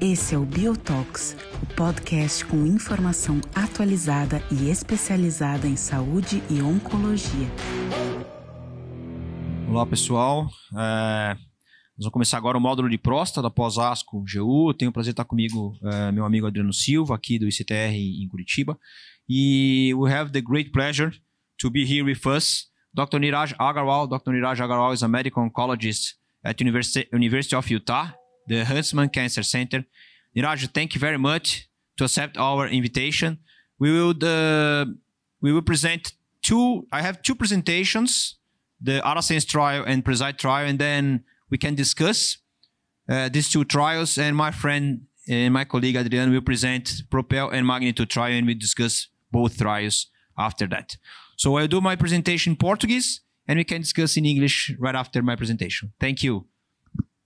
Esse é o Biotox, o podcast com informação atualizada e especializada em saúde e oncologia. Olá, pessoal. É, nós vamos começar agora o módulo de próstata da pós-ASCO GU. Tenho o prazer de estar comigo é, meu amigo Adriano Silva, aqui do ICTR em Curitiba. E we have the great pleasure to be here with us, Dr. Niraj Agarwal. Dr. Niraj Agarwal is a medical oncologist at University, University of Utah the Huntsman Cancer Center. Niraj, thank you very much to accept our invitation. We will uh, we will present two. I have two presentations: the ARASENS trial and PRESIDE trial, and then we can discuss uh, these two trials. And my friend and my colleague Adrian will present Propel and Magnitude trial, and we discuss both trials after that. So I'll do my presentation in Portuguese, and we can discuss in English right after my presentation. Thank you.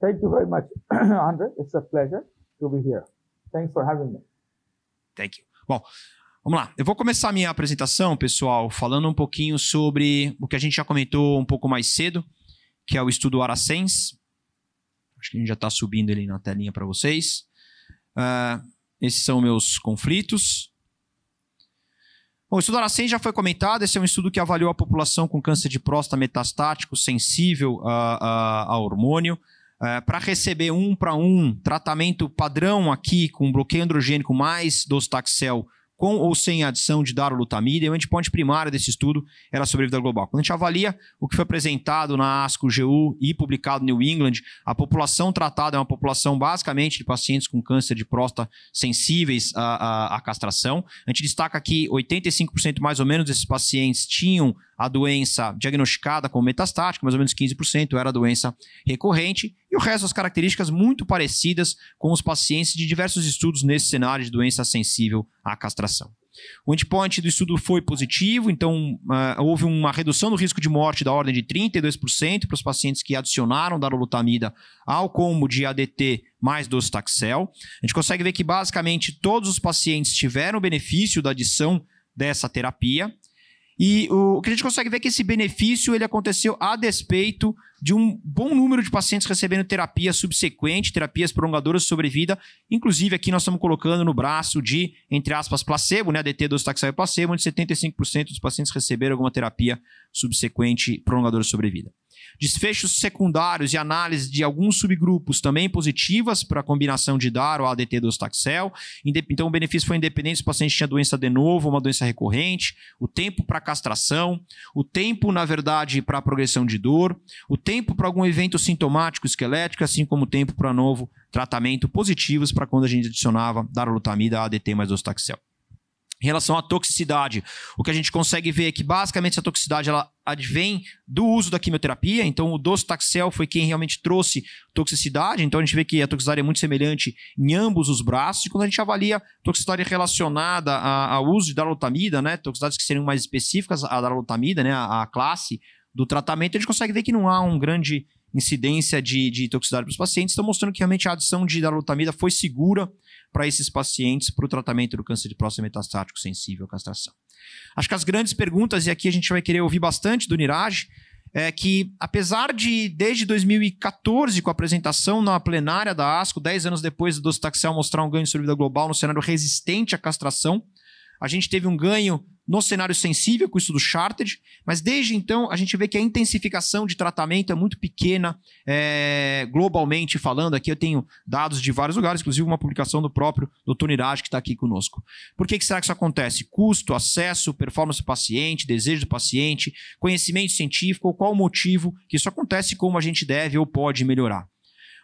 Thank you very much, Andre. It's a pleasure to be here. Thanks for having me. Thank you. Bom, vamos lá. Eu vou começar a minha apresentação, pessoal, falando um pouquinho sobre o que a gente já comentou um pouco mais cedo, que é o estudo Aracens. Acho que a gente já está subindo ele na telinha para vocês. Uh, esses são meus conflitos. Bom, o estudo Aracens já foi comentado. Esse é um estudo que avaliou a população com câncer de próstata metastático sensível a, a, a hormônio. É, para receber um para um tratamento padrão aqui com bloqueio androgênico mais docetaxel com ou sem adição de darolutamida, e o endpoint primário desse estudo era a sobrevida global. Quando a gente avalia o que foi apresentado na ASCO GU e publicado no New England, a população tratada é uma população basicamente de pacientes com câncer de próstata sensíveis à, à, à castração. A gente destaca que 85% mais ou menos desses pacientes tinham a doença diagnosticada como metastática, mais ou menos 15% era doença recorrente, e o resto das características muito parecidas com os pacientes de diversos estudos nesse cenário de doença sensível à castração. O endpoint do estudo foi positivo, então uh, houve uma redução do risco de morte da ordem de 32% para os pacientes que adicionaram darolutamida ao combo de ADT mais docetaxel. A gente consegue ver que basicamente todos os pacientes tiveram benefício da adição dessa terapia. E o, o, que a gente consegue ver é que esse benefício ele aconteceu a despeito de um bom número de pacientes recebendo terapia subsequente, terapias prolongadoras de sobrevida. Inclusive, aqui nós estamos colocando no braço de, entre aspas, placebo, né? DT docetaxel e placebo, onde 75% dos pacientes receberam alguma terapia subsequente prolongadora de sobrevida. Desfechos secundários e análise de alguns subgrupos também positivas para a combinação de DAR ou ADT do Staxel. Então, o benefício foi independente se o paciente tinha doença de novo uma doença recorrente, o tempo para castração, o tempo, na verdade, para progressão de dor, o tempo para algum evento sintomático esquelético, assim como o tempo para novo tratamento positivos para quando a gente adicionava darolutamida, ADT mais Dostaxel. Em relação à toxicidade, o que a gente consegue ver é que basicamente essa toxicidade ela advém do uso da quimioterapia. Então, o docetaxel foi quem realmente trouxe toxicidade. Então, a gente vê que a toxicidade é muito semelhante em ambos os braços. E quando a gente avalia toxicidade relacionada ao uso de darolutamida, né, toxicidades que seriam mais específicas à darolutamida, né, a, classe do tratamento, a gente consegue ver que não há um grande incidência de, de toxicidade para os pacientes. Estão mostrando que realmente a adição de darolutamida foi segura para esses pacientes para o tratamento do câncer de próstata metastático sensível à castração. Acho que as grandes perguntas, e aqui a gente vai querer ouvir bastante do Niraj, é que, apesar de, desde 2014, com a apresentação na plenária da ASCO, 10 anos depois do docetaxel mostrar um ganho de sobrevida global no cenário resistente à castração, a gente teve um ganho no cenário sensível com isso do Charted, mas desde então a gente vê que a intensificação de tratamento é muito pequena, é, globalmente falando. Aqui eu tenho dados de vários lugares, inclusive uma publicação do próprio Dr. Niraj, que está aqui conosco. Por que, que será que isso acontece? Custo, acesso, performance do paciente, desejo do paciente, conhecimento científico, qual o motivo que isso acontece e como a gente deve ou pode melhorar?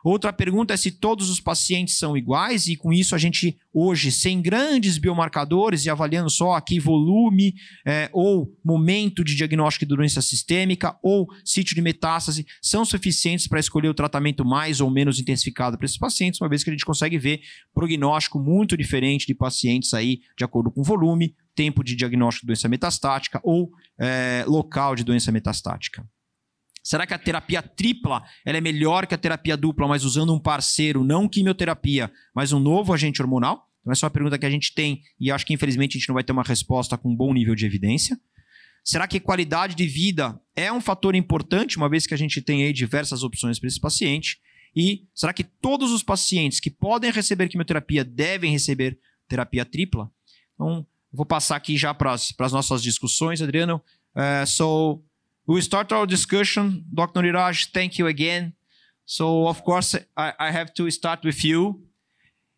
Outra pergunta é se todos os pacientes são iguais, e com isso a gente, hoje, sem grandes biomarcadores e avaliando só aqui volume é, ou momento de diagnóstico de doença sistêmica ou sítio de metástase, são suficientes para escolher o tratamento mais ou menos intensificado para esses pacientes, uma vez que a gente consegue ver prognóstico muito diferente de pacientes aí, de acordo com volume, tempo de diagnóstico de doença metastática ou é, local de doença metastática. Será que a terapia tripla ela é melhor que a terapia dupla, mas usando um parceiro, não quimioterapia, mas um novo agente hormonal? Então, essa é uma pergunta que a gente tem e acho que infelizmente a gente não vai ter uma resposta com um bom nível de evidência. Será que qualidade de vida é um fator importante, uma vez que a gente tem aí diversas opções para esse paciente? E será que todos os pacientes que podem receber quimioterapia devem receber terapia tripla? Então, vou passar aqui já para as nossas discussões, Adriano. Uh, so, we start our discussion. Dr. Niraj, thank you again. So, of course, I, I have to start with you.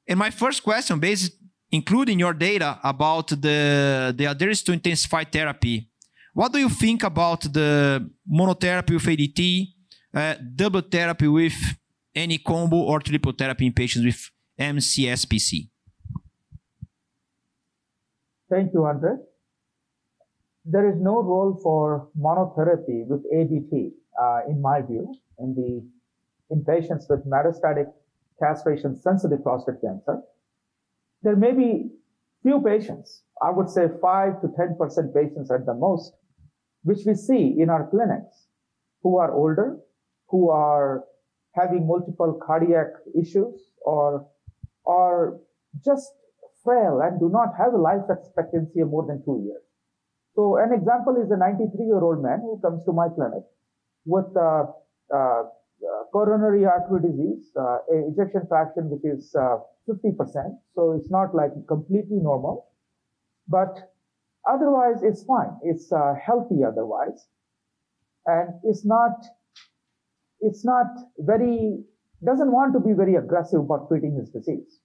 And my first question, based including your data about the, the adherence to intensified therapy, what do you think about the monotherapy with ADT, uh, double therapy with any combo or triple therapy in patients with MCSPC? Thank you, Andre. There is no role for monotherapy with ADT, uh, in my view, in the in patients with metastatic castration-sensitive prostate cancer. There may be few patients, I would say five to ten percent patients at the most, which we see in our clinics, who are older, who are having multiple cardiac issues, or are just frail and do not have a life expectancy of more than two years. So an example is a 93 year old man who comes to my clinic with uh, uh, coronary artery disease, uh, ejection fraction which is 50%. Uh, so it's not like completely normal, but otherwise it's fine. It's uh, healthy otherwise, and it's not it's not very doesn't want to be very aggressive about treating his disease.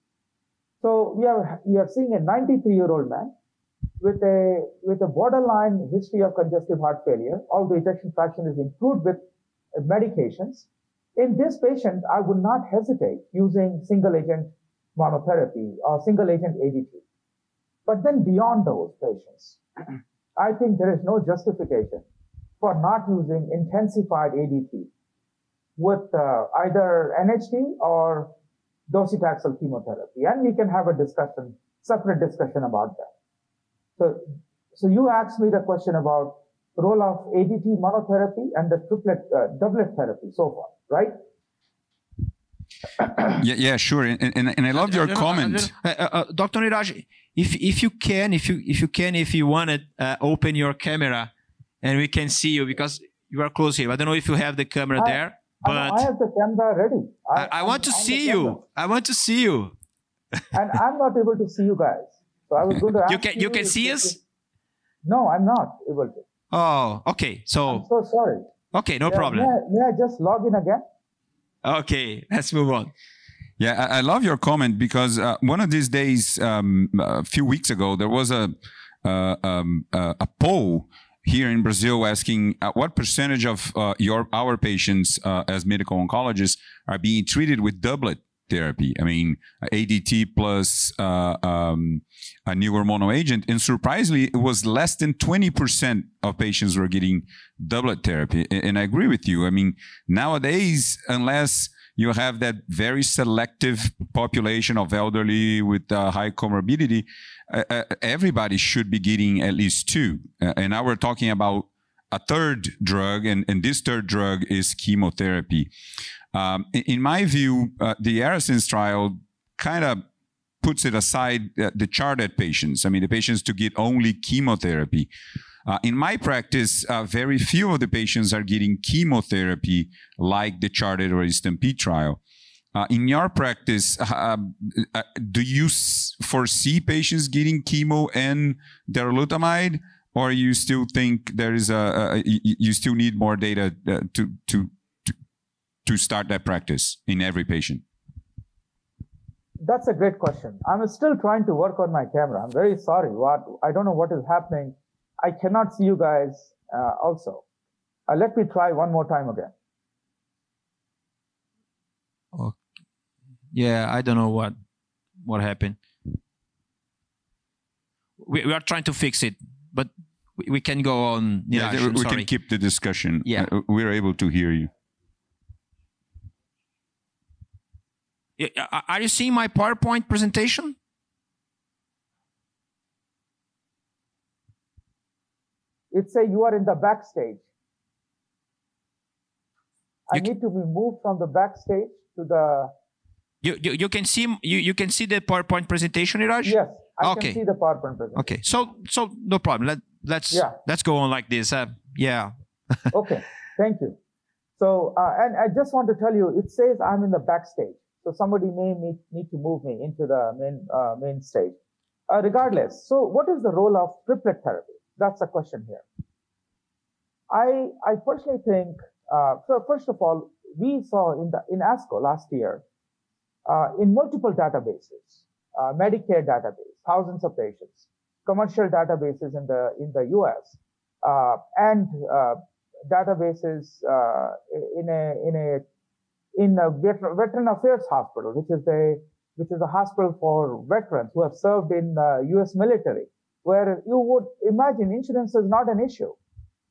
So we are, we are seeing a 93 year old man with a, with a borderline history of congestive heart failure. The ejection fraction is improved with medications. In this patient, I would not hesitate using single agent monotherapy or single agent ADT. But then beyond those patients, I think there is no justification for not using intensified ADT with uh, either NHT or docetaxel chemotherapy. And we can have a discussion, separate discussion about that. So, so you asked me the question about role of ADT monotherapy and the triplet, uh, doublet therapy so far, right? yeah, yeah, sure. And, and, and I love your comment. Uh, uh, uh Dr. Niraj, if, if you can, if you, if you can, if you want to uh, open your camera and we can see you because you are close here. I don't know if you have the camera I, there. But I have the camera ready. I, I, I want to I'm see you. I want to see you. and I'm not able to see you guys. So I was going to ask you. Can you, you can see us? No, I'm not able to. Oh, okay. So I'm so sorry. Okay, no yeah, problem. May I, may I just log in again? Okay, let's move on. Yeah, I, I love your comment because uh, one of these days, um, a few weeks ago, there was a uh, um, uh, a poll here in Brazil asking uh, what percentage of uh, your our patients uh, as medical oncologists are being treated with doublet therapy. I mean, ADT plus uh, um, a new hormonal agent, and surprisingly, it was less than twenty percent of patients were getting doublet therapy. And I agree with you. I mean, nowadays, unless you have that very selective population of elderly with uh, high comorbidity. Uh, uh, everybody should be getting at least two. Uh, and now we're talking about a third drug, and, and this third drug is chemotherapy. Um, in, in, my view, uh, the ARASENS trial kind of puts it aside uh, the CHARTED patients. I mean, the patients to get only chemotherapy. Uh, in my practice, uh, very few of the patients are getting chemotherapy like the CHARTED or Stampede trial. Uh, in your practice, uh, uh, do you foresee patients getting chemo and darolutamide, or you still think there is a, a you still need more data uh, to, to to to start that practice in every patient? That's a great question. I'm still trying to work on my camera. I'm very sorry. What I don't know what is happening I cannot see you guys uh, also. Uh, let me try one more time again. Okay. Yeah, I don't know what what happened. We, we are trying to fix it, but we, we can go on. Yeah, we sorry. can keep the discussion. Yeah, uh, we're able to hear you. Are you seeing my PowerPoint presentation? It's a you are in the backstage. I need to be moved from the backstage to the. You, you, you can see you, you can see the PowerPoint presentation, Niraj? Yes, I okay. can see the PowerPoint presentation. Okay, so so no problem. Let let's Yeah. let's go on like this. Uh, yeah. okay, thank you. So, uh, and I just want to tell you, it says I'm in the backstage. So somebody may need, need to move me into the main, uh, main stage. Uh, regardless, so what is the role of triplet therapy? That's the question here. I, I personally think, uh, so first of all, we saw in the, in ASCO last year, uh, in multiple databases, uh, Medicare database, thousands of patients, commercial databases in the, in the US, uh, and, uh, databases, uh, in a, in a, in a veteran, affairs hospital, which is a, which is a hospital for veterans who have served in the US military, where you would imagine insurance is not an issue.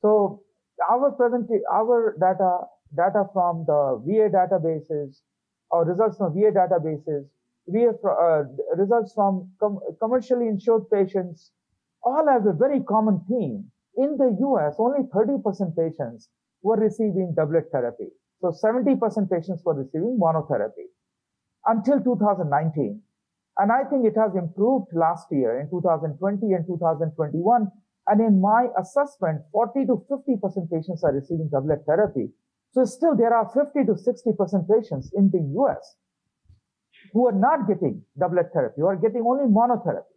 So our present, our data, data from the VA databases or results from VA databases, VA, uh, results from com- commercially insured patients all have a very common theme. In the US, only 30% patients were receiving doublet therapy. So 70% patients were receiving monotherapy until 2019. And I think it has improved last year in 2020 and 2021. And in my assessment, 40 to 50% patients are receiving doublet therapy. So still there are 50 to 60% patients in the US who are not getting doublet therapy, who are getting only monotherapy.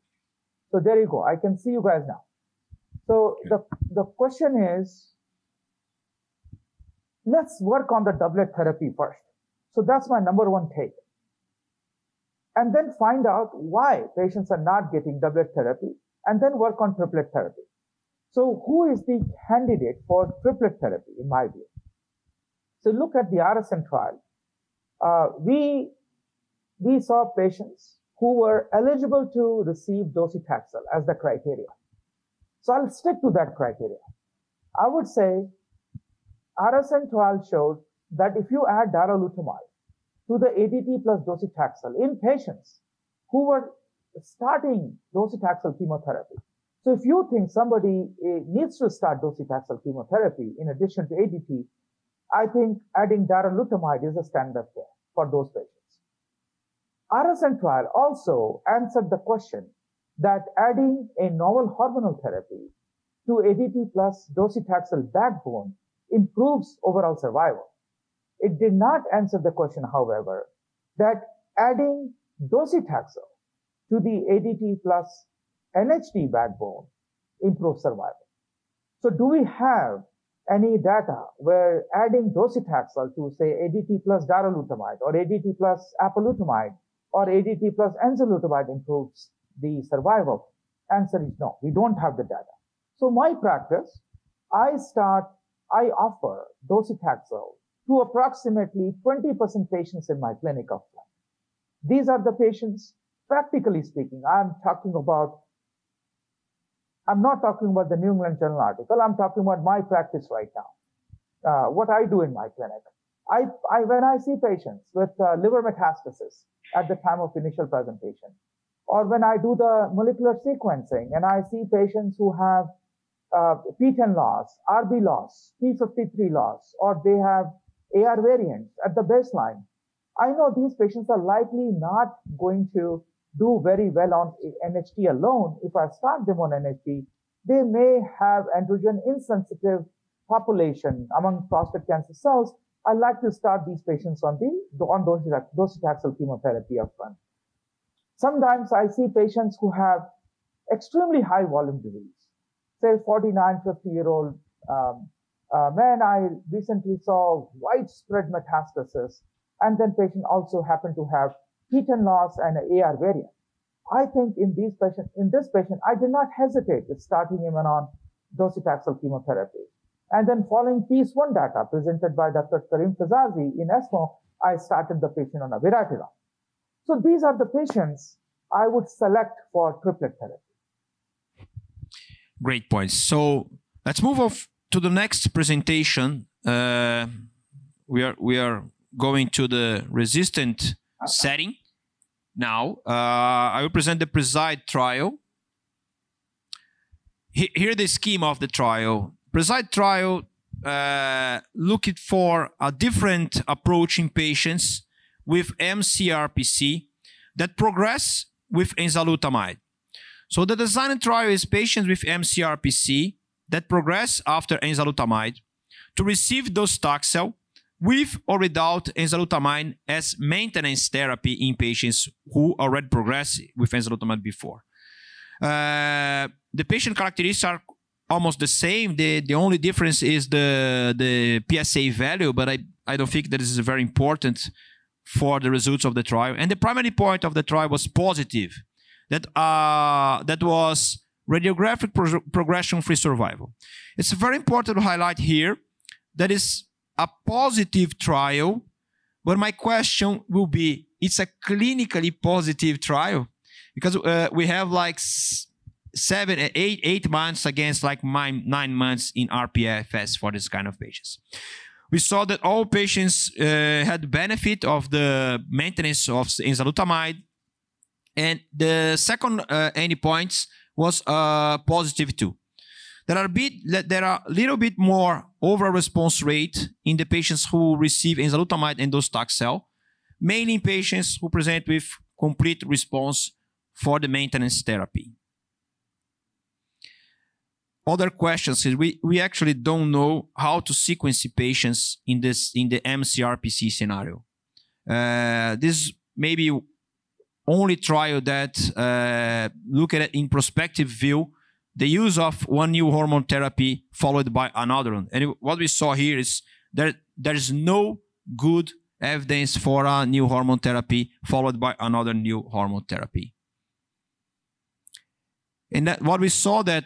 So there you go. I can see you guys now. So the, the question is, let's work on the doublet therapy first. So that's my number one take. And then find out why patients are not getting doublet therapy and then work on triplet therapy. So who is the candidate for triplet therapy in my view? So look at the ARASENS trial. Uh, we, we saw patients who were eligible to receive docetaxel as the criteria. So I'll stick to that criteria. I would say ARASENS trial showed that if you add darolutamide to the ADT plus docetaxel in patients who were starting docetaxel chemotherapy. So if you think somebody eh, needs to start docetaxel chemotherapy in addition to ADT, I think adding darolutamide is a standard care for those patients. ARASENS trial also answered the question that adding a novel hormonal therapy to ADT plus docetaxel backbone improves overall survival. It did not answer the question, however, that adding docetaxel to the ADT plus NHT backbone improves survival. So do we have any data where adding docetaxel to say ADT plus darolutamide or ADT plus apalutamide or ADT plus enzalutamide improves the survival? Answer is no. We don't have the data. So my practice, I start, I offer docetaxel to approximately 20% patients in my clinic of These are the patients, practically speaking, I'm talking about, I'm not talking about the New England Journal article. I'm talking about my practice right now. Uh, what I do in my clinic. I, I, when I see patients with uh, liver metastasis at the time of initial presentation, or when I do the molecular sequencing and I see patients who have uh, PTEN loss, RB loss, P53 loss, or they have AR variants at the baseline, I know these patients are likely not going to do very well on NHT alone. If I start them on NHT, they may have androgen insensitive population among prostate cancer cells. I like to start these patients on the on docetaxel chemotherapy upfront. Sometimes I see patients who have extremely high volume disease, say 49, 50 year old um, uh, man. I recently saw widespread metastasis, and then patient also happened to have PTEN loss and an AR variant. I think in these patients, in this patient, I did not hesitate with starting him on docetaxel chemotherapy. And then following PEACE-1 data presented by Dr. Karim Fizazi in ESMO, I started the patient on abiraterone. So these are the patients I would select for triplet therapy. Great points. So let's move off to the next presentation. Uh, we are we are going to the resistant setting now. Uh, I will present the preside trial. He, here the scheme of the trial. Preside trial uh, looked for a different approach in patients with mCRPC that progress with enzalutamide. So the design trial is patients with MCRPC that progress after enzalutamide to receive docetaxel with or without enzalutamide as maintenance therapy in patients who already progressed with enzalutamide before. Uh, the patient characteristics are almost the same. The, the only difference is the, the PSA value, but I, I don't think that is very important for the results of the trial. And the primary point of the trial was positive. That, uh, that was radiographic pro progression-free survival. It's very important to highlight here that is a positive trial, but my question will be, it's a clinically positive trial? Because uh, we have like seven, eight, eight months against like nine months in RPFS for this kind of patients. We saw that all patients uh, had benefit of the maintenance of enzalutamide, and the second uh, endpoints was uh, positive too. There are a bit there are a little bit more overall response rate in the patients who receive enzalutamide and docetaxel, mainly in patients who present with complete response for the maintenance therapy. Other questions is we, we actually don't know how to sequence patients in this in the MCRPC scenario. Uh, this maybe only trial that uh, look at it in prospective view the use of one new hormone therapy followed by another one. And what we saw here is that there is no good evidence for a new hormone therapy followed by another new hormone therapy. And that what we saw that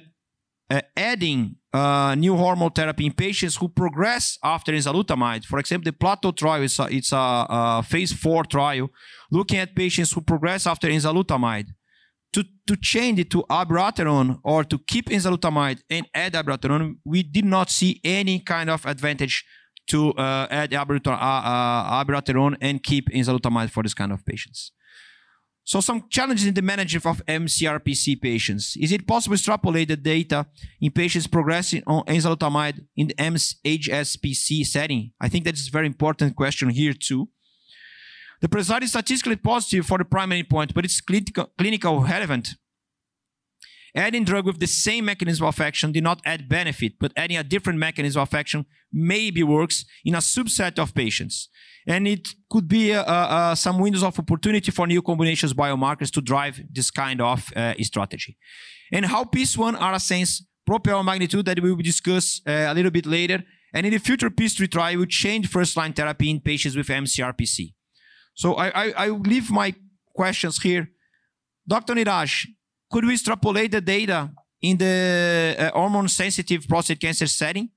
uh, adding uh, new hormone therapy in patients who progress after enzalutamide, for example, the PLATO trial is a, it's a, a phase four trial looking at patients who progress after enzalutamide to, to change it to abiraterone or to keep enzalutamide and add abiraterone, we did not see any kind of advantage to uh, add abiraterone, uh, uh, abiraterone and keep enzalutamide for this kind of patients. So some challenges in the management of MCRPC patients. Is it possible to extrapolate the data in patients progressing on enzalutamide in the MHSPC setting? I think that is a very important question here too. The result is statistically positive for the primary point, but it's clinical relevant. Adding drug with the same mechanism of action did not add benefit, but adding a different mechanism of action maybe works in a subset of patients. And it could be uh, uh, some windows of opportunity for new combinations biomarkers to drive this kind of uh, strategy. And how PEACE-1 ARASENS propel magnitude that we will discuss uh, a little bit later. And in the future PEACE-3 trial, will change first-line therapy in patients with MCRPC. So I, I, I leave my questions here. Dr. Niraj, could we extrapolate the data in the uh, hormone-sensitive prostate cancer setting?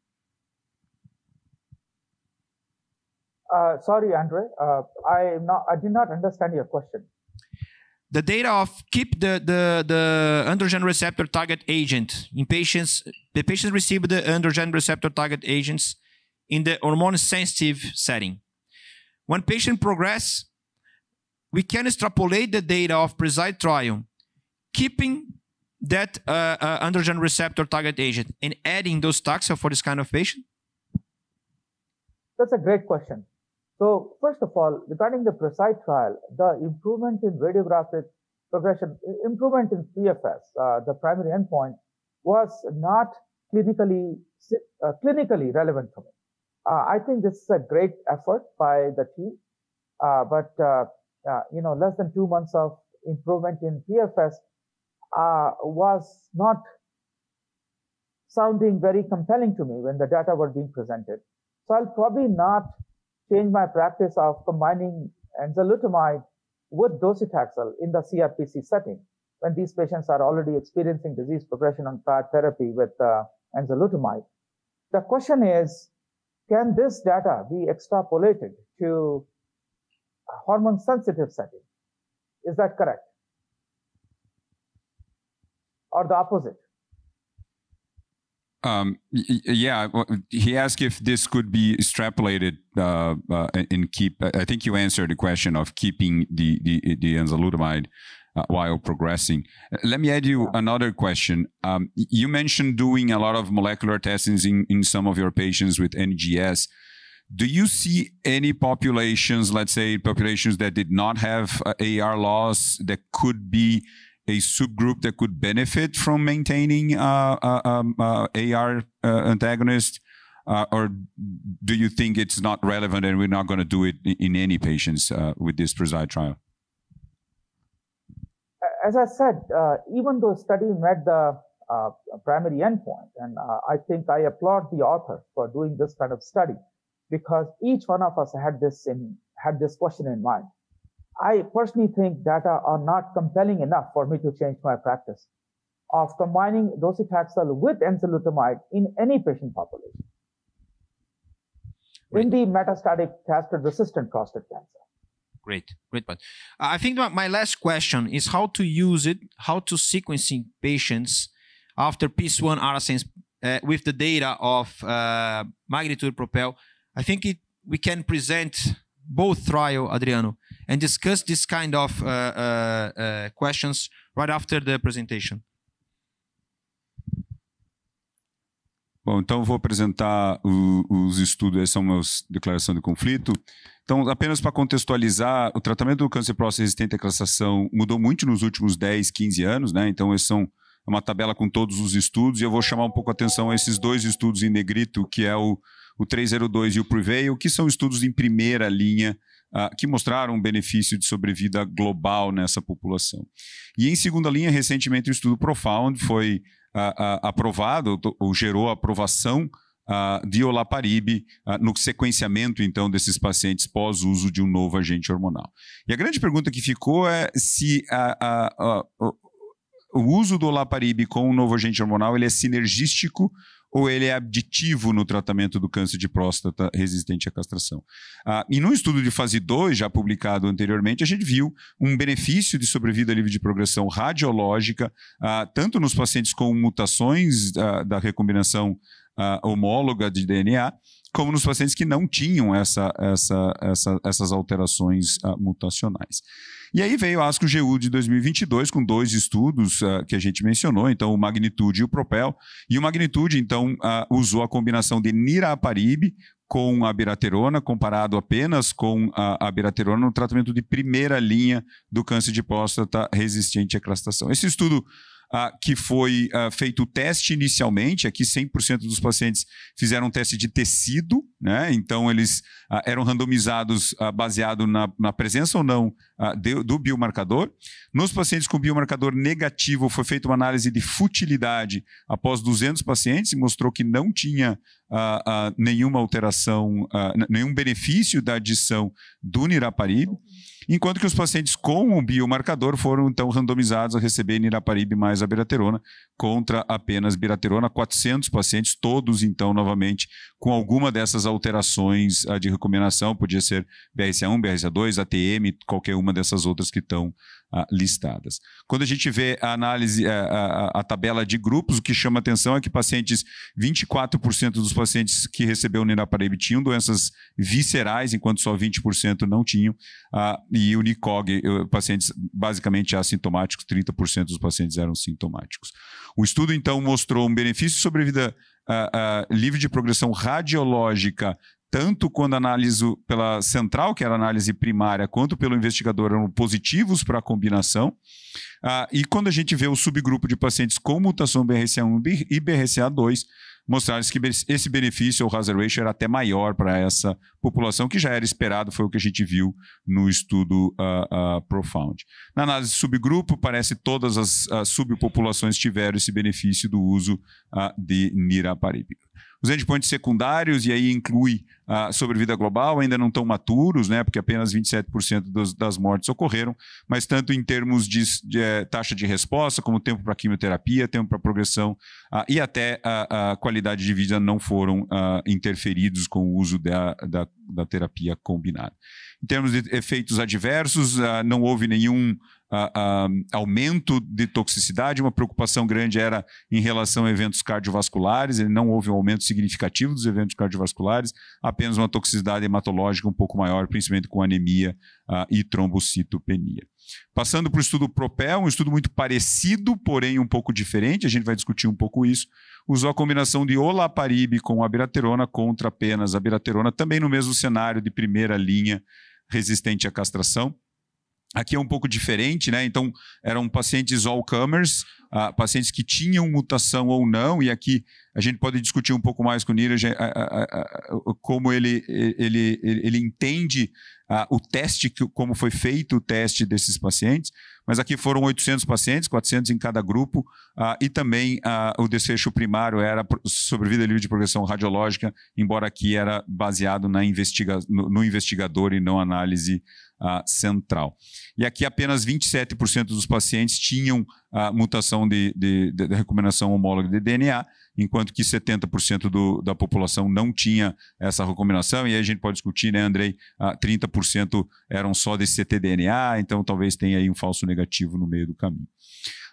Uh, sorry, Andre. Uh, I not. I did not understand your question. The data of keep the, the, the androgen receptor target agent in patients. The patients receive the androgen receptor target agents in the hormone sensitive setting. When patient progress, we can extrapolate the data of PRESIDE trial, keeping that uh, uh, androgen receptor target agent and adding docetaxel for this kind of patient? That's a great question. So first of all, regarding the PRESIDE trial, the improvement in radiographic progression, improvement in PFS, uh, the primary endpoint, was not clinically uh, clinically relevant to me. Uh, I think this is a great effort by the team, uh, but you know, less than two months of improvement in PFS uh, was not sounding very compelling to me when the data were being presented. So I'll probably not change my practice of combining enzalutamide with docetaxel in the CRPC setting when these patients are already experiencing disease progression on prior therapy with uh, enzalutamide. The question is, can this data be extrapolated to hormone sensitive setting. Is that correct? Or the opposite? Um, yeah, he asked if this could be extrapolated uh, uh, and keep. I think you answered the question of keeping the the, the enzalutamide uh, while progressing. Let me add you another question. Um, you mentioned doing a lot of molecular testings in, in some of your patients with NGS do you see any populations, let's say populations that did not have uh, AR loss, that could be a subgroup that could benefit from maintaining uh, uh, um, uh, AR antagonist? or do you think it's not relevant and we're not going to do it in any patients with this PRESIDE trial? As I said, even though study met the uh, primary endpoint. And uh, I think I applaud the author for doing this kind of study because each one of us had this in, had this question in mind. I personally think data are not compelling enough for me to change my practice of combining docetaxel with enzalutamide in any patient population right. in the metastatic castration-resistant prostate cancer. Great, great point. I think my last question is how to use it, how to sequencing patients after PEACE-1 ARASENS uh, with the data of uh, magnitude propel. I think it, we can present both trial, Adriano, and discuss this kind of uh, uh, uh questions right after the presentation. Bom, então vou apresentar o, os estudos, essas são meus declaração de conflito. Então, apenas para contextualizar, o tratamento do câncer próstata resistente à castração mudou muito nos últimos 10, 15 anos, né? Então, esses são uma tabela com todos os estudos, e eu vou chamar um pouco a atenção a esses dois estudos em negrito, que é o, o 302 e o Prevail, que são estudos em primeira linha, uh, que mostraram um benefício de sobrevida global nessa população. E em segunda linha, recentemente o estudo Profound foi uh, uh, aprovado, ou gerou a aprovação de olaparib no sequenciamento, então, desses pacientes pós-uso de um novo agente hormonal. E a grande pergunta que ficou é se a, o uso do olaparib com o novo agente hormonal ele é sinergístico ou ele é aditivo no tratamento do câncer de próstata resistente à castração. Ah, e num estudo de fase 2, já publicado anteriormente, a gente viu um benefício de sobrevida livre de progressão radiológica, ah, tanto nos pacientes com mutações ah, da recombinação ah, homóloga de DNA, como nos pacientes que não tinham essa, essa, essa, essas alterações ah, mutacionais. E aí veio a ASCO GU de 2022 com dois estudos uh, que a gente mencionou, então o Magnitude e o Propel. E o Magnitude, então, uh, usou a combinação de niraparib com a biraterona, comparado apenas com a, a biraterona no tratamento de primeira linha do câncer de próstata resistente à castração. Esse estudo ah, que foi ah, feito o teste inicialmente, aqui 100% dos pacientes fizeram um teste de tecido, né? então eles ah, eram randomizados baseado na, na, presença ou não de, do biomarcador. Nos pacientes com biomarcador negativo, foi feita uma análise de futilidade após 200 pacientes e mostrou que não tinha nenhuma alteração, nenhum benefício da adição do niraparib enquanto que os pacientes com o biomarcador foram então randomizados a receber niraparib mais abiraterona contra apenas biraterona, 400 pacientes, todos então novamente com alguma dessas alterações de recomendação, podia ser BRCA1, BRCA2, ATM, qualquer uma dessas outras que estão uh, listadas. Quando a gente vê a análise, a, a, a, tabela de grupos, o que chama atenção é que pacientes, 24% dos pacientes que recebeu o niraparib tinham doenças viscerais, enquanto só 20% não tinham, uh, e o NICOG, pacientes basicamente assintomáticos, 30% dos pacientes eram sintomáticos. O estudo, então, mostrou um benefício sobre vida uh, uh, livre de progressão radiológica tanto quando analiso pela central, que era a análise primária, quanto pelo investigador eram positivos para a combinação. Ah, e quando a gente vê o subgrupo de pacientes com mutação BRCA1 e BRCA2, mostraram que esse benefício, o hazard ratio, era até maior para essa população, que já era esperado, foi o que a gente viu no estudo uh, uh, Profound. Na análise de subgrupo, parece que todas as uh, subpopulações tiveram esse benefício do uso de niraparib. Os endpoints secundários, e aí inclui a sobrevida global, ainda não estão maturos, né, porque apenas 27% dos, das mortes ocorreram, mas tanto em termos de, de é, taxa de resposta, como tempo para quimioterapia, tempo para progressão e até a, a, qualidade de vida não foram interferidos com o uso da, da, da terapia combinada. Em termos de efeitos adversos, não houve nenhum uh, aumento de toxicidade. Uma preocupação grande era em relação a eventos cardiovasculares. Ele não houve um aumento significativo dos eventos cardiovasculares, apenas uma toxicidade hematológica um pouco maior, principalmente com anemia e trombocitopenia. Passando para o estudo Propel, um estudo muito parecido, porém um pouco diferente, a gente vai discutir um pouco isso. Usou a combinação de olaparib com a biraterona contra apenas a biraterona, também no mesmo cenário de primeira linha resistente à castração. Aqui é um pouco diferente, né? Então, eram pacientes all-comers, uh, pacientes que tinham mutação ou não, e aqui a gente pode discutir um pouco mais com o uh, como ele, ele, ele, ele entende o teste, que, como foi feito o teste desses pacientes, mas aqui foram 800 pacientes, 400 em cada grupo, e também o desfecho primário era sobrevida livre de progressão radiológica, embora aqui era baseado na investiga no, no investigador e não análise central. E aqui apenas 27% dos pacientes tinham a mutação de, de, de, recomendação homóloga de DNA, enquanto que 70% do, da população não tinha essa recomendação, e aí a gente pode discutir, né, Andrei, uh, 30% eram só de ctDNA, então talvez tenha aí um falso negativo no meio do caminho.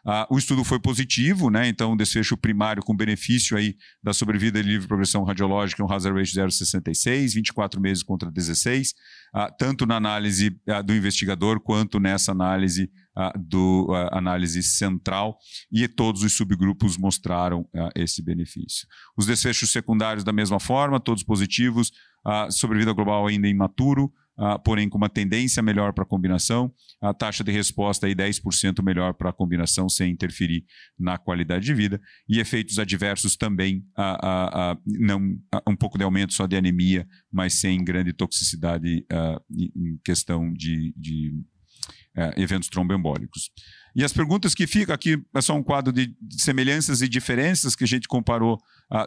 Uh, o estudo foi positivo, né? Então, desfecho primário com benefício aí da sobrevida e livre progressão radiológica, um hazard ratio 0,66, 24 meses contra 16, uh, tanto na análise uh, do investigador quanto nessa análise do análise central, e todos os subgrupos mostraram esse benefício. Os desfechos secundários da mesma forma, todos positivos, sobrevida global ainda imaturo, Uh, porém com uma tendência melhor para a combinação, a taxa de resposta aí 10% melhor para a combinação sem interferir na qualidade de vida e efeitos adversos também uh, uh, não um pouco de aumento só de anemia, mas sem grande toxicidade em questão de, de eventos tromboembólicos. E as perguntas que ficam aqui é só um quadro de semelhanças e diferenças que a gente comparou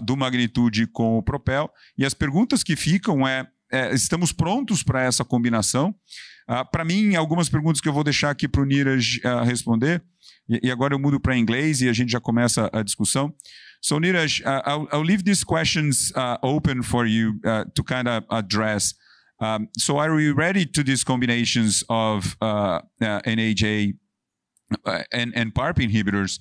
do magnitude com o Propel. E as perguntas que ficam é é, estamos prontos para essa combinação. Uh, para mim, algumas perguntas que eu vou deixar aqui para o Niraj uh, responder, e, e, agora eu mudo para inglês e a gente já começa a discussão. So, Niraj, uh, I'll, I'll, leave these questions uh, open for you uh, to kind of address. Um, so, are we ready to these combinations of NAJ and, and PARP inhibitors?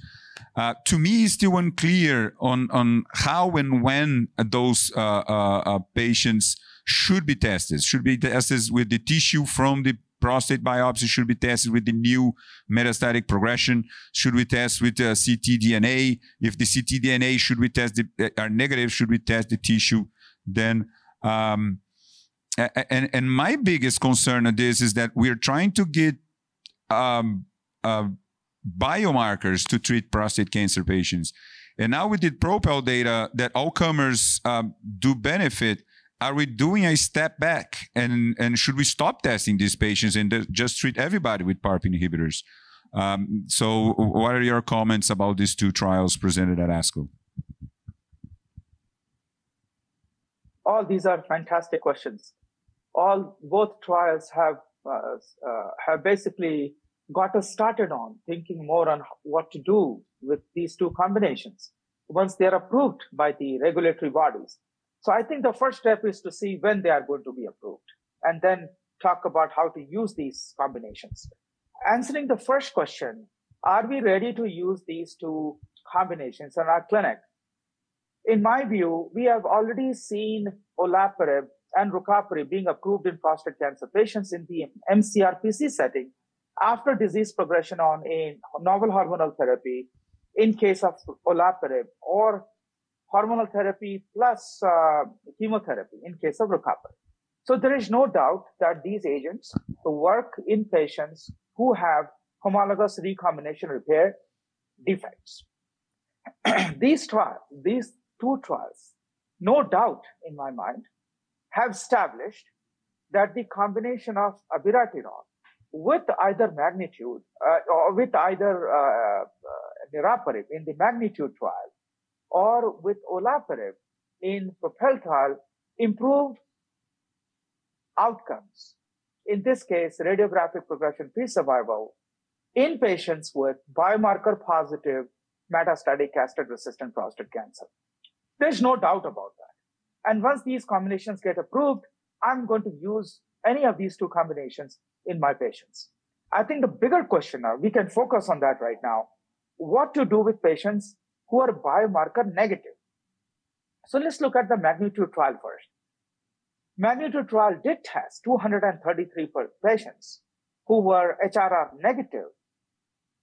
Uh, to me, it's still unclear on, on how and when those uh, uh, patients should be tested. Should be tested with the tissue from the prostate biopsy should be tested with the new metastatic progression. Should we test with uh, ctDNA? If the ctDNA should we test uh, are negative, should we test the tissue? Then, um, and and my biggest concern of this is that we're trying to get um, uh, biomarkers to treat prostate cancer patients. And now with the Propel data that all comers um, do benefit, are we doing a step back and and should we stop testing these patients and just treat everybody with PARP inhibitors? Um, so, what are your comments about these two trials presented at ASCO? All these are fantastic questions. All both trials have uh, uh, have basically got us started on thinking more on what to do with these two combinations once they are approved by the regulatory bodies. So I think the first step is to see when they are going to be approved and then talk about how to use these combinations. Answering the first question, are we ready to use these two combinations in our clinic? In my view, we have already seen olaparib and rucaparib being approved in prostate cancer patients in the MCRPC setting after disease progression on a novel hormonal therapy in case of olaparib or hormonal therapy plus uh, chemotherapy in case of rucaparib. So there is no doubt that these agents work in patients who have homologous recombination repair defects. these trials, these two trials, no doubt in my mind, have established that the combination of abiraterone with either magnitude uh, or with either uh, uh, niraparib in the magnitude trial or with olaparib in Propel trial improved outcomes. In this case, radiographic progression-free survival in patients with biomarker positive metastatic castrate-resistant prostate cancer. There's no doubt about that. And once these combinations get approved, I'm going to use any of these two combinations in my patients. I think the bigger question now, we can focus on that right now, what to do with patients who are biomarker negative. So let's look at the magnitude trial first. Magnitude trial did test 233 patients who were HRR negative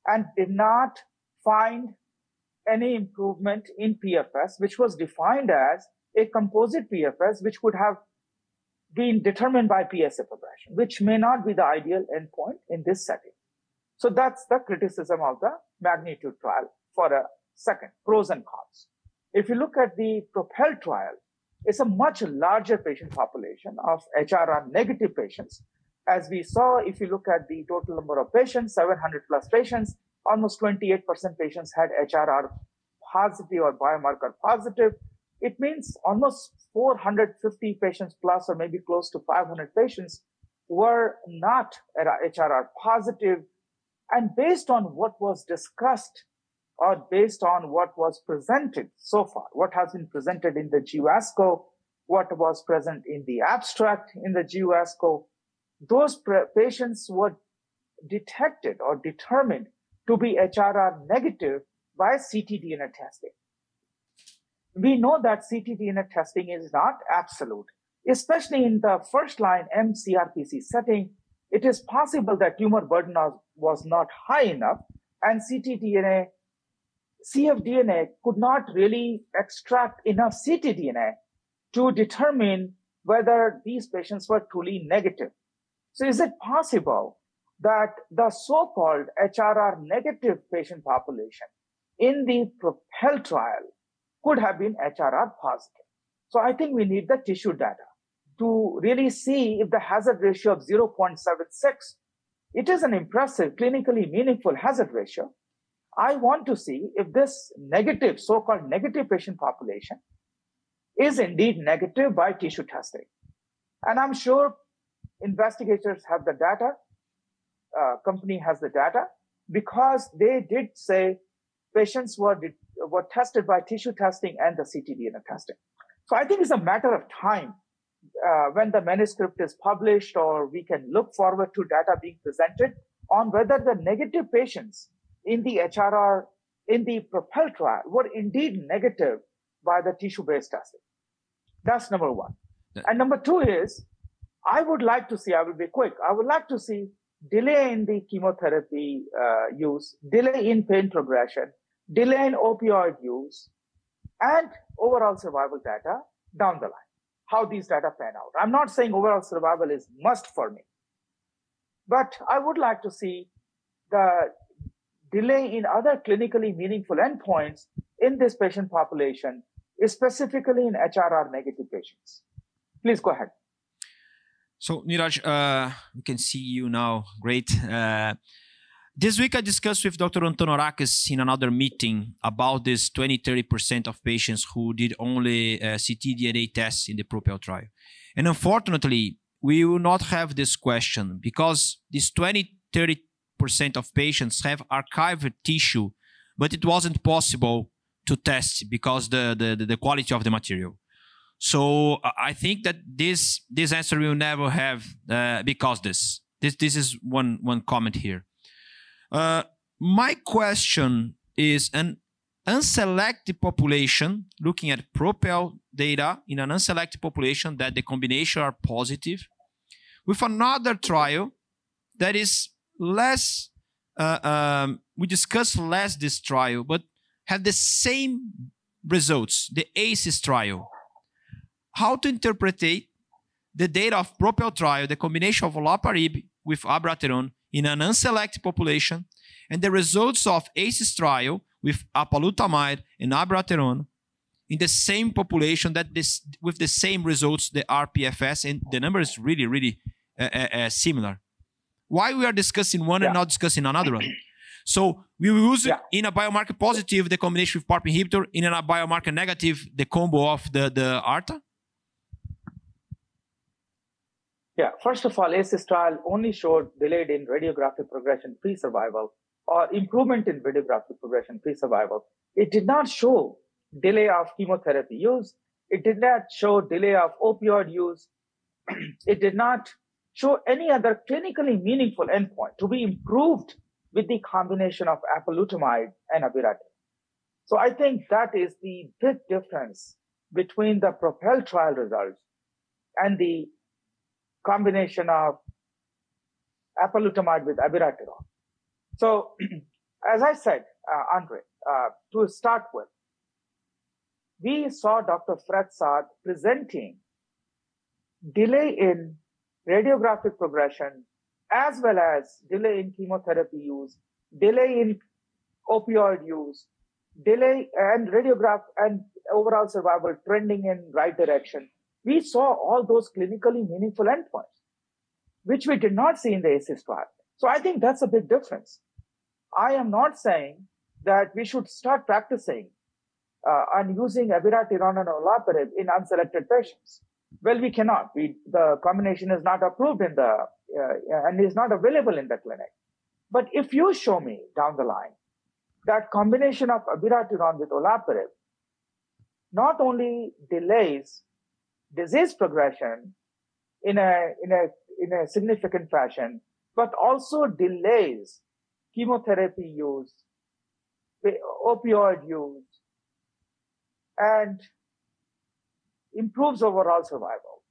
and did not find any improvement in PFS, which was defined as a composite PFS, which would have been determined by PSA progression, which may not be the ideal endpoint in this setting. So that's the criticism of the magnitude trial for a second, pros and cons. If you look at the Propel trial, it's a much larger patient population of HRR negative patients. As we saw, if you look at the total number of patients, 700 plus patients, almost 28% patients had HRR positive or biomarker positive. It means almost 450 patients plus, or maybe close to 500 patients, were not HRR positive. And based on what was discussed or based on what was presented so far, what has been presented in the GU ASCO, what was present in the abstract in the GU ASCO, those patients were detected or determined to be HRR negative by ctDNA testing. We know that ctDNA testing is not absolute, especially in the first line MCRPC setting. It is possible that tumor burden was not high enough and ctDNA CFDNA could not really extract enough ctDNA to determine whether these patients were truly negative. So is it possible that the so-called HRR negative patient population in the PROPEL trial could have been HRR positive? So I think we need the tissue data to really see if the hazard ratio of 0.76, it is an impressive, clinically meaningful hazard ratio. I want to see if this negative, so-called negative patient population is indeed negative by tissue testing. And I'm sure investigators have the data, uh, company has the data, because they did say patients were, were tested by tissue testing and the ctDNA testing. So I think it's a matter of time uh, when the manuscript is published or we can look forward to data being presented on whether the negative patients in the HRR, in the PROPEL trial were indeed negative by the tissue-based testing. That's number one. And number two is, I would like to see, I will be quick, I would like to see delay in the chemotherapy uh, use, delay in pain progression, delay in opioid use, and overall survival data down the line. How these data pan out. I'm not saying overall survival is must for me, but I would like to see the delay in other clinically meaningful endpoints in this patient population, specifically in HRR negative patients. Please go ahead. So, Niraj, uh, we can see you now. Great. Uh, this week, I discussed with Dr. Antonarakis in another meeting about this 20 30% of patients who did only uh, ctDNA tests in the PROPEL trial. And unfortunately, we will not have this question because this 20 30 percent of patients have archived tissue, but it wasn't possible to test because the, the, the quality of the material. So I think that this this answer will never have uh, because this this this is one one comment here. Uh, my question is an unselected population looking at propel data in an unselected population that the combination are positive with another trial that is less uh, um, we discussed less this trial, but have the same results, the ACES trial. How to interpret the data of Propel trial, the combination of olaparib with abiraterone in an unselected population, and the results of ACES trial with apalutamide and abiraterone in the same population that this with the same results, the RPFS, and the number is really, really uh, uh, uh similar. Why we are discussing one yeah. and not discussing another one? So we will use yeah. in a biomarker positive the combination with PARP inhibitor, in a biomarker negative the combo of the, the ARTA? Yeah, first of all, ACES trial only showed delayed in radiographic progression-free survival or improvement in radiographic progression-free survival. It did not show delay of chemotherapy use. It did not show delay of opioid use. it did not show any other clinically meaningful endpoint to be improved with the combination of apalutamide and abiraterone. So I think that is the big difference between the PROPEL trial results and the combination of apalutamide with abiraterone. So, as I said, uh, Andre, uh, to start with, we saw Dr. Fred Saad presenting delay in radiographic progression, as well as delay in chemotherapy use, delay in opioid use, delay and radiograph and overall survival trending in right direction. We saw all those clinically meaningful endpoints, which we did not see in the ACES trial. So I think that's a big difference. I am not saying that we should start practicing uh, and using abiraterone and olaparib in unselected patients. Well, we cannot. We, the combination is not approved in the uh, and is not available in the clinic. But if you show me down the line that combination of abiraterone with olaparib not only delays disease progression in a in a in a significant fashion, but also delays chemotherapy use, opioid use, and improves overall survival,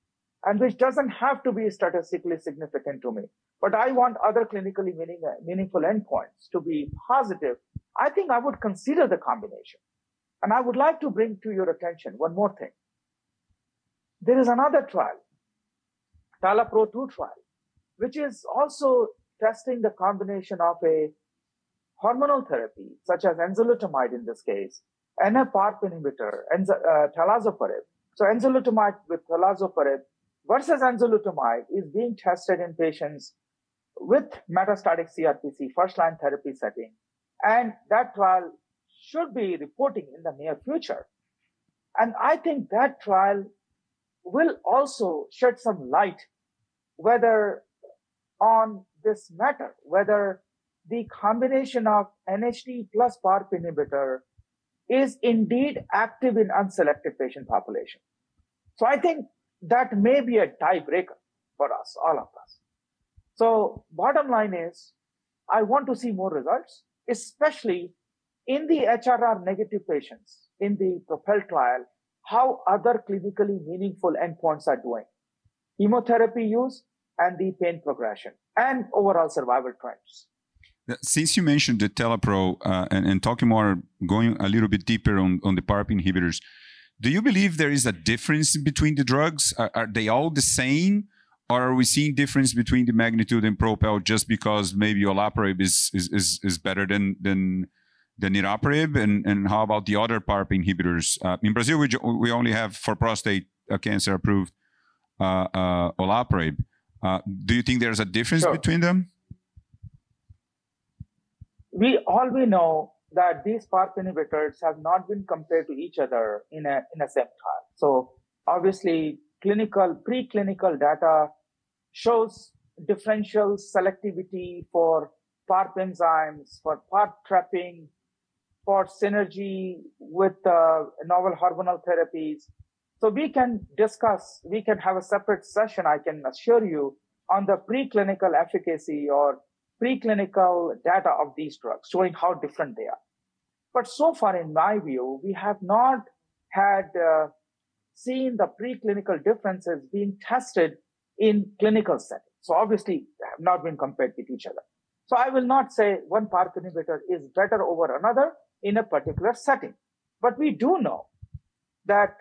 and which doesn't have to be statistically significant to me. But I want other clinically meaning, meaningful endpoints to be positive. I think I would consider the combination. And I would like to bring to your attention one more thing. There is another trial, TALAPRO 2 trial, which is also testing the combination of a hormonal therapy, such as enzalutamide in this case, and a PARP inhibitor, enz- uh, talazoparib. So enzalutamide with talazoparib versus enzalutamide is being tested in patients with metastatic CRPC first line therapy setting. And that trial should be reporting in the near future. And I think that trial will also shed some light whether on this matter, whether the combination of NHT plus PARP inhibitor is indeed active in unselected patient population. So I think that may be a tiebreaker for us, all of us. So bottom line is, I want to see more results, especially in the HRR negative patients in the PROPEL trial, how other clinically meaningful endpoints are doing. Chemotherapy use and the pain progression and overall survival trends. Since you mentioned the TALAPRO uh, and, and, talking more, going a little bit deeper on, on the PARP inhibitors, do you believe there is a difference between the drugs? Are, are, they all the same? Or are we seeing difference between the magnitude and propel just because maybe olaparib is, is, is, is better than, than, than niraparib? And, and how about the other PARP inhibitors? Uh, in Brazil, we, we only have for prostate cancer approved uh, uh, olaparib. Uh, do you think there's a difference sure. between them? We all we know that these PARP inhibitors have not been compared to each other in a in a same trial. So obviously, clinical preclinical data shows differential selectivity for PARP enzymes, for PARP trapping, for synergy with uh, novel hormonal therapies. So we can discuss, we can have a separate session, I can assure you, on the preclinical efficacy or preclinical data of these drugs showing how different they are. But so far, in my view, we have not had uh, seen the preclinical differences being tested in clinical settings. So obviously, they have not been compared with each other. So I will not say one PARP inhibitor is better over another in a particular setting. But we do know that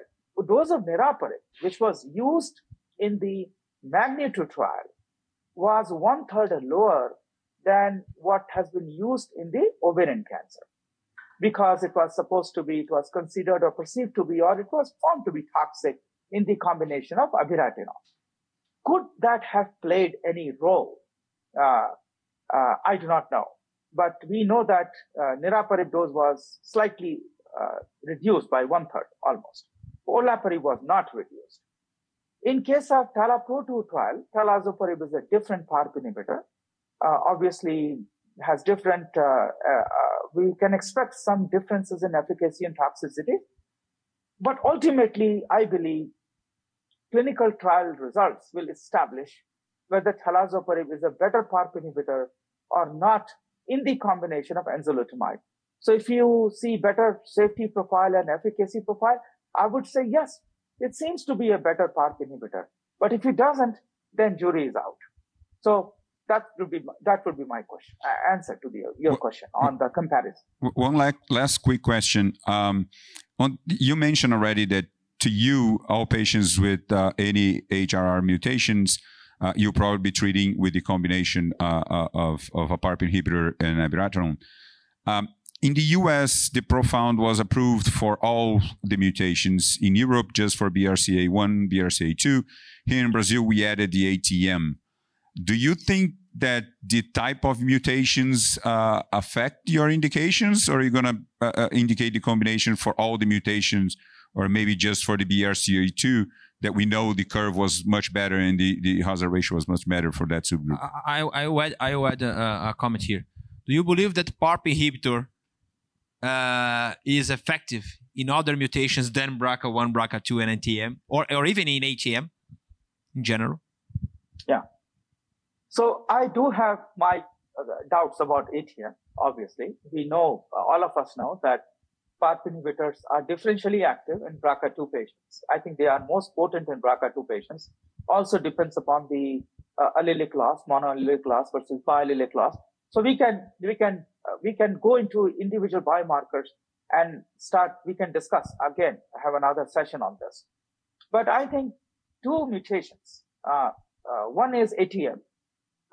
dose of niraparib, which was used in the magnitude trial, was one third lower than what has been used in the ovarian cancer because it was supposed to be, it was considered or perceived to be, or it was found to be toxic in the combination of abiraterone. Could that have played any role? Uh, uh, I do not know. But we know that uh, niraparib dose was slightly uh, reduced by one third almost. Olaparib was not reduced. In case of TALAPRO-2 trial, talazoparib is a different PARP inhibitor obviously has different, uh, uh, we can expect some differences in efficacy and toxicity. But ultimately, I believe clinical trial results will establish whether talazoparib is a better PARP inhibitor or not in the combination of enzalutamide. So if you see better safety profile and efficacy profile, I would say yes, it seems to be a better PARP inhibitor. But if it doesn't, then jury is out. So that would be that would be my question uh, answer to the, your question on the comparison. One last, last quick question. Um, on, you mentioned already that to you, all patients with uh, any HRR mutations, uh, you'll probably be treating with the combination uh, uh, of, of a PARP inhibitor and abiraterone. Um, in the US, the Profound was approved for all the mutations. In Europe, just for BRCA1, BRCA2. Here in Brazil, we added the ATM. Do you think that the type of mutations uh, affect your indications, or are you going to uh, uh, indicate the combination for all the mutations, or maybe just for the BRCA2 that we know the curve was much better and the, the hazard ratio was much better for that subgroup? I, I, I add, I add a, a comment here. Do you believe that PARP inhibitor uh, is effective in other mutations than BRCA1, BRCA2, and ATM, or, or even in ATM in general? So I do have my uh, doubts about ATM, obviously. We know, uh, all of us know that PARP inhibitors are differentially active in BRCA2 patients. I think they are most potent in BRCA2 patients. Also depends upon the uh, allelic loss, monoallelic loss versus biallelic loss. So we can, we can, uh, we can go into individual biomarkers and start, we can discuss again, have another session on this. But I think two mutations, uh, uh one is ATM,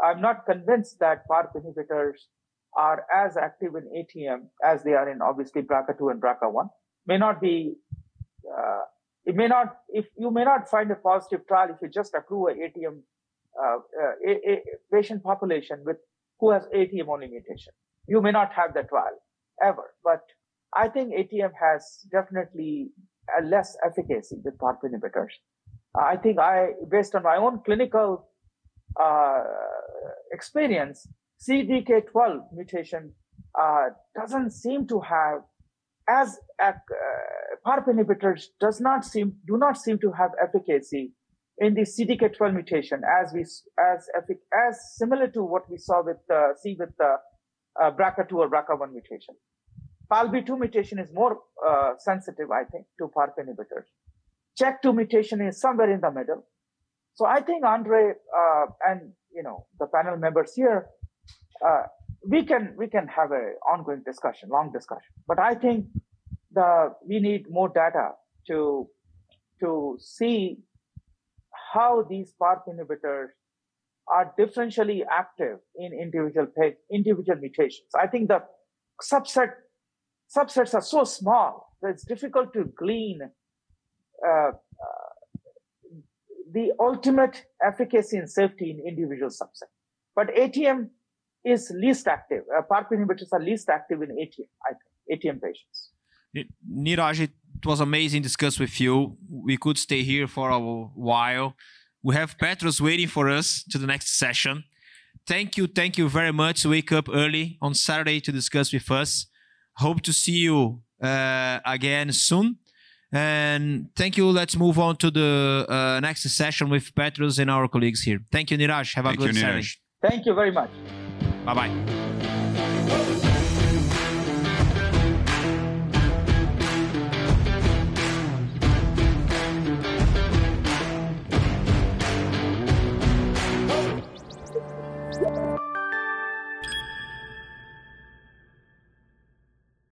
I'm not convinced that PARP inhibitors are as active in ATM as they are in obviously BRCA2 and BRCA1. May not be, uh, it may not, if you may not find a positive trial if you just accrue a ATM uh, uh, a, a patient population with who has ATM only mutation. You may not have that trial ever, but I think ATM has definitely a less efficacy with PARP inhibitors. I think I, based on my own clinical uh, experience, CDK12 mutation uh, doesn't seem to have as uh, PARP inhibitors does not seem do not seem to have efficacy in the CDK12 mutation as we as as similar to what we saw with uh, see with the uh, BRCA2 or BRCA1 mutation. PALB2 mutation is more uh, sensitive, I think, to PARP inhibitors. CHEK2 mutation is somewhere in the middle. So I think Andre uh, and you know the panel members here, uh, we can we can have a ongoing discussion, long discussion. But I think the we need more data to to see how these PARP inhibitors are differentially active in individual individual mutations. I think the subset subsets are so small that it's difficult to glean uh, the ultimate efficacy and safety in individual subset. But ATM is least active. Uh, PARP inhibitors are least active in ATM, I think, ATM patients. Niraj, it was amazing discuss with you. We could stay here for a while. We have Petros waiting for us to the next session. Thank you, thank you very much. Wake up early on Saturday to discuss with us. Hope to see you uh, again soon. And thank you. Let's move on to the uh, next session with Petros and our colleagues here. Thank you, Niraj. Have a thank good you, Saturday. Thank you very much. Bye bye.